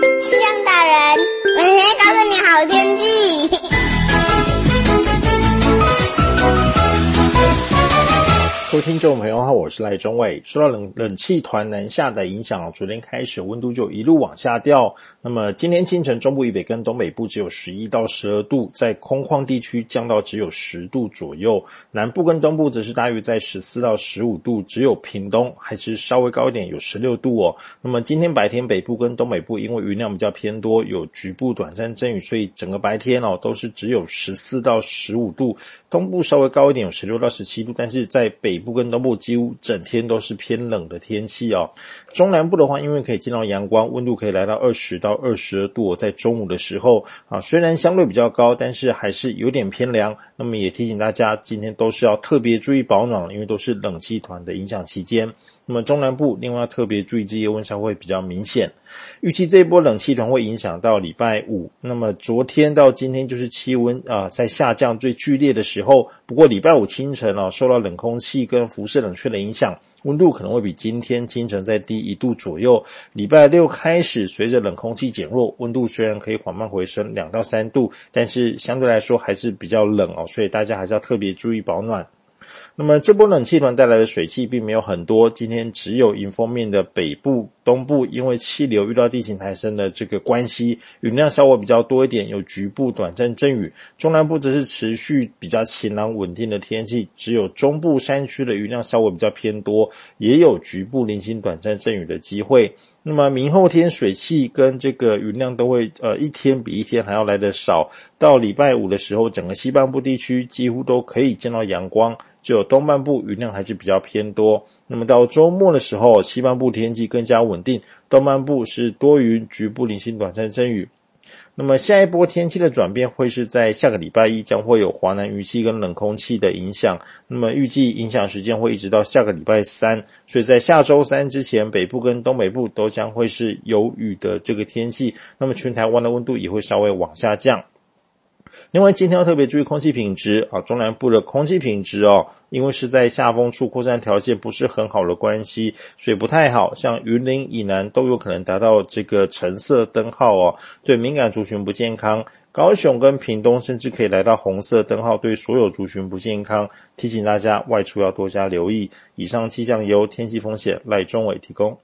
气象大人，每天告诉你好天气。位听众朋友好，我是赖中伟。受到冷冷气团南下的影响，昨天开始温度就一路往下掉。那么今天清晨中部以北跟东北部只有十一到十二度，在空旷地区降到只有十度左右。南部跟东部则是大约在十四到十五度，只有屏东还是稍微高一点，有十六度哦。那么今天白天北部跟东北部因为云量比较偏多，有局部短暂阵雨，所以整个白天哦都是只有十四到十五度。东部稍微高一点，有十六到十七度，但是在北部跟东部几乎整天都是偏冷的天气哦。中南部的话，因为可以见到阳光，温度可以来到二十到二十二度，在中午的时候啊，虽然相对比较高，但是还是有点偏凉。那么也提醒大家，今天都是要特别注意保暖，因为都是冷气团的影响期间。那么中南部另外特别注意，这些温差会比较明显。预计这一波冷气团会影响到礼拜五。那么昨天到今天就是气温啊在下降最剧烈的时候。不过礼拜五清晨哦，受到冷空气跟辐射冷却的影响，温度可能会比今天清晨再低一度左右。礼拜六开始，随着冷空气减弱，温度虽然可以缓慢回升两到三度，但是相对来说还是比较冷哦，所以大家还是要特别注意保暖。那么这波冷气团带来的水汽并没有很多，今天只有迎风面的北部、东部，因为气流遇到地形抬升的这个关系，云量稍微比较多一点，有局部短暂阵雨。中南部则是持续比较晴朗稳定的天气，只有中部山区的云量稍微比较偏多，也有局部零星短暂阵雨的机会。那么明后天水汽跟这个云量都会呃一天比一天还要来得少，到礼拜五的时候，整个西半部地区几乎都可以见到阳光，只有东半部云量还是比较偏多。那么到周末的时候，西半部天气更加稳定，东半部是多云，局部零星短暂阵雨。那么下一波天气的转变会是在下个礼拜一，将会有华南雨气跟冷空气的影响。那么预计影响时间会一直到下个礼拜三，所以在下周三之前，北部跟东北部都将会是有雨的这个天气。那么全台湾的温度也会稍微往下降。另外，今天要特别注意空气品质啊，中南部的空气品质哦，因为是在下风处扩散条件不是很好的关系，所以不太好。像云林以南都有可能达到这个橙色灯号哦，对敏感族群不健康。高雄跟屏东甚至可以来到红色灯号，对所有族群不健康。提醒大家外出要多加留意。以上气象由天气风险赖中伟提供。